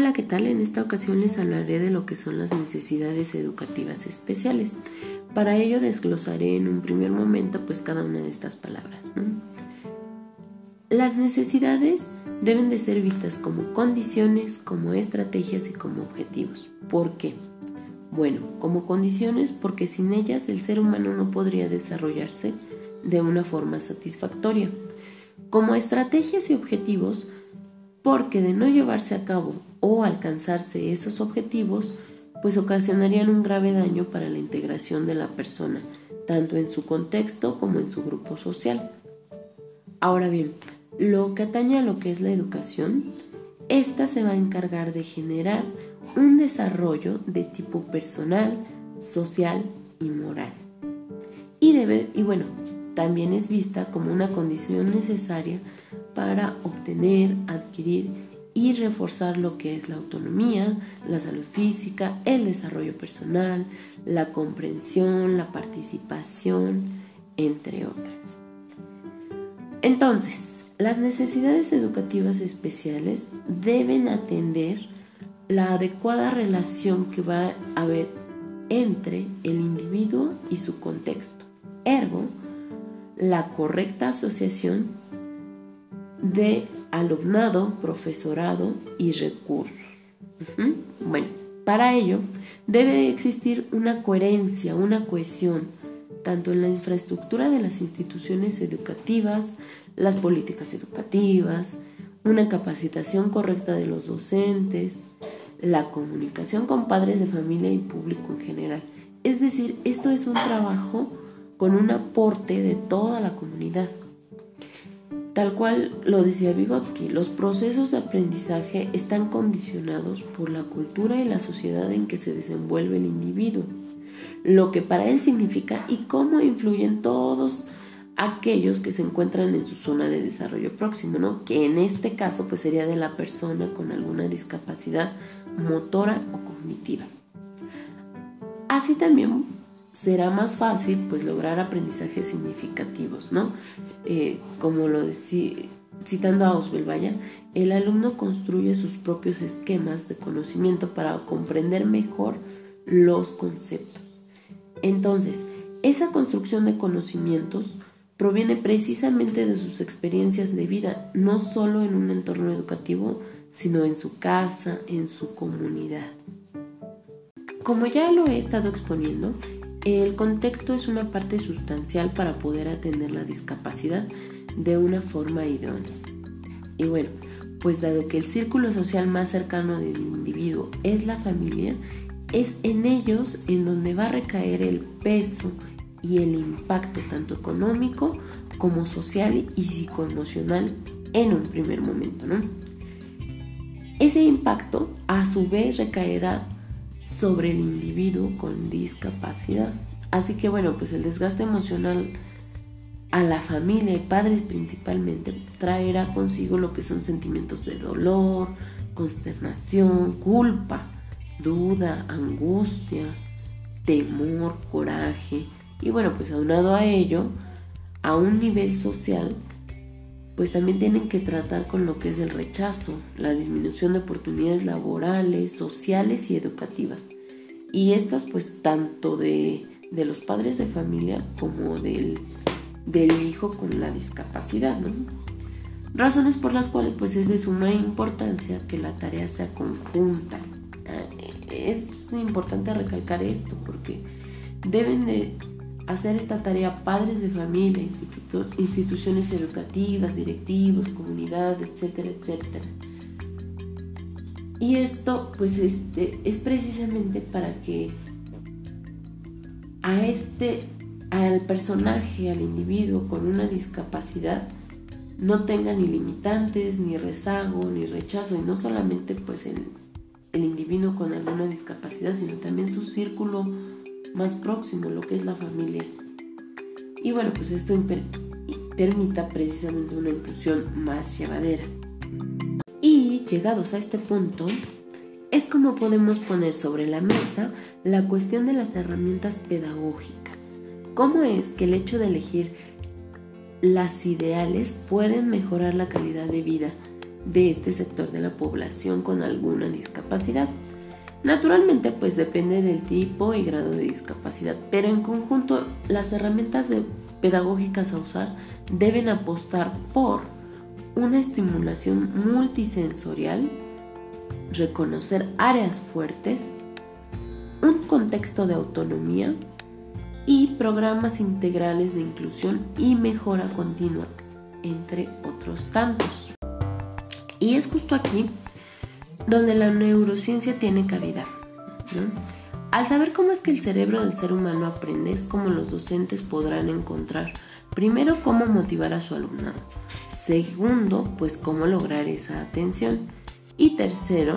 Hola, ¿qué tal? En esta ocasión les hablaré de lo que son las necesidades educativas especiales. Para ello desglosaré en un primer momento pues cada una de estas palabras. Las necesidades deben de ser vistas como condiciones, como estrategias y como objetivos. ¿Por qué? Bueno, como condiciones porque sin ellas el ser humano no podría desarrollarse de una forma satisfactoria. Como estrategias y objetivos porque de no llevarse a cabo o alcanzarse esos objetivos, pues ocasionarían un grave daño para la integración de la persona, tanto en su contexto como en su grupo social. Ahora bien, lo que atañe a lo que es la educación, esta se va a encargar de generar un desarrollo de tipo personal, social y moral. Y y bueno, también es vista como una condición necesaria para obtener, adquirir y reforzar lo que es la autonomía, la salud física, el desarrollo personal, la comprensión, la participación, entre otras. Entonces, las necesidades educativas especiales deben atender la adecuada relación que va a haber entre el individuo y su contexto. Ergo, la correcta asociación de alumnado, profesorado y recursos. Bueno, para ello debe existir una coherencia, una cohesión, tanto en la infraestructura de las instituciones educativas, las políticas educativas, una capacitación correcta de los docentes, la comunicación con padres de familia y público en general. Es decir, esto es un trabajo con un aporte de toda la comunidad. Tal cual lo decía Vygotsky, los procesos de aprendizaje están condicionados por la cultura y la sociedad en que se desenvuelve el individuo, lo que para él significa y cómo influyen todos aquellos que se encuentran en su zona de desarrollo próximo, ¿no? Que en este caso pues sería de la persona con alguna discapacidad motora o cognitiva. Así también será más fácil pues lograr aprendizajes significativos, ¿no? Eh, como lo decía, citando a Oswald vaya, el alumno construye sus propios esquemas de conocimiento para comprender mejor los conceptos. Entonces, esa construcción de conocimientos proviene precisamente de sus experiencias de vida, no solo en un entorno educativo, sino en su casa, en su comunidad. Como ya lo he estado exponiendo, el contexto es una parte sustancial para poder atender la discapacidad de una forma idónea. Y bueno, pues dado que el círculo social más cercano del individuo es la familia, es en ellos en donde va a recaer el peso y el impacto tanto económico como social y psicoemocional en un primer momento, ¿no? Ese impacto a su vez recaerá sobre el individuo con discapacidad. Así que bueno, pues el desgaste emocional a la familia y padres principalmente traerá consigo lo que son sentimientos de dolor, consternación, culpa, duda, angustia, temor, coraje. Y bueno, pues aunado a ello, a un nivel social, pues también tienen que tratar con lo que es el rechazo, la disminución de oportunidades laborales, sociales y educativas. Y estas pues tanto de, los padres de familia como del, del hijo con la discapacidad, ¿no? Razones por las cuales pues es de suma importancia que la tarea sea conjunta. Es importante recalcar esto porque deben de hacer esta tarea padres de familia, instituciones educativas, directivos, comunidad, etcétera, etcétera. Y esto pues este, es precisamente para que a este, al personaje, al individuo con una discapacidad, no tenga ni limitantes, ni rezago, ni rechazo, y no solamente pues el, el individuo con alguna discapacidad, sino también su círculo más próximo, lo que es la familia. Y bueno, pues esto permita precisamente una inclusión más llevadera. Y llegados a este punto, es como podemos poner sobre la mesa la cuestión de las herramientas pedagógicas. ¿Cómo es que el hecho de elegir las ideales pueden mejorar la calidad de vida de este sector de la población con alguna discapacidad. Naturalmente, pues depende del tipo y grado de discapacidad, pero en conjunto las herramientas pedagógicas a usar deben apostar por una estimulación multisensorial, reconocer áreas fuertes, un contexto de autonomía y programas integrales de inclusión y mejora continua, entre otros tantos. Y es justo aquí donde la neurociencia tiene cabida. Al saber cómo es que el cerebro del ser humano aprende, es como los docentes podrán encontrar primero cómo motivar a su alumnado, segundo, pues cómo lograr esa atención y tercero,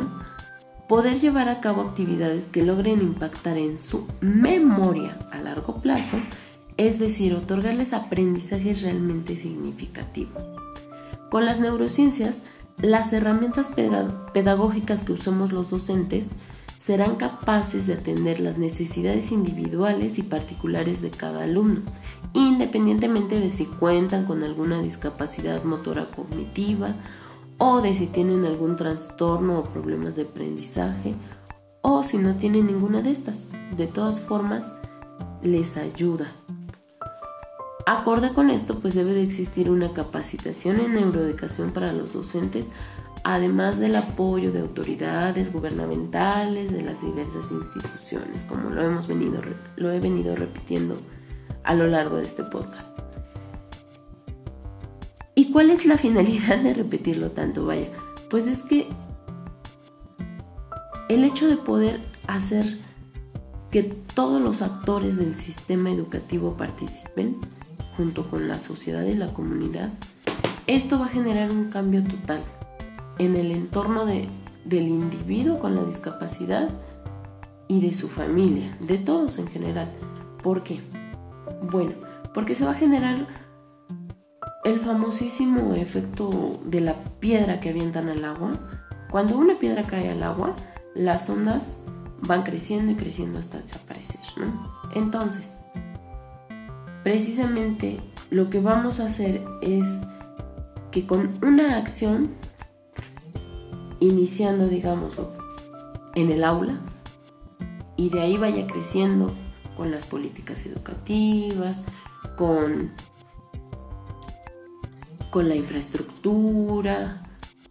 poder llevar a cabo actividades que logren impactar en su memoria a largo plazo, es decir, otorgarles aprendizajes realmente significativos. Con las neurociencias, las herramientas pedagógicas que usamos los docentes serán capaces de atender las necesidades individuales y particulares de cada alumno, independientemente de si cuentan con alguna discapacidad motora cognitiva o de si tienen algún trastorno o problemas de aprendizaje o si no tienen ninguna de estas. De todas formas, les ayuda. Acorde con esto, pues debe de existir una capacitación en neuroeducación para los docentes, además del apoyo de autoridades gubernamentales, de las diversas instituciones, como lo hemos venido lo he venido repitiendo a lo largo de este podcast. ¿Y cuál es la finalidad de repetirlo tanto? Vaya, pues es que el hecho de poder hacer que todos los actores del sistema educativo participen, junto con la sociedad y la comunidad, esto va a generar un cambio total en el entorno de, del individuo con la discapacidad y de su familia, de todos en general. ¿Por qué? Bueno, porque se va a generar el famosísimo efecto de la piedra que avientan al agua. Cuando una piedra cae al agua, las ondas van creciendo y creciendo hasta desaparecer, ¿no? Entonces, precisamente lo que vamos a hacer es que con una acción, iniciando, digamos, en el aula, y de ahí vaya creciendo con las políticas educativas, con, con la infraestructura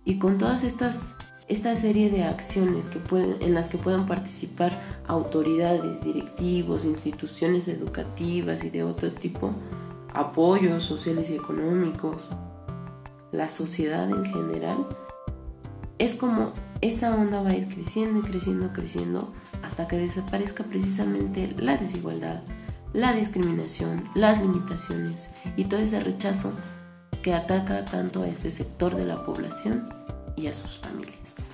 y con todas estas esta serie de acciones que pueden, en las que puedan participar autoridades, directivos, instituciones educativas y de otro tipo, apoyos sociales y económicos, la sociedad en general, es como esa onda va a ir creciendo y creciendo, creciendo hasta que desaparezca precisamente la desigualdad, la discriminación, las limitaciones y todo ese rechazo que ataca tanto a este sector de la población y a sus familias.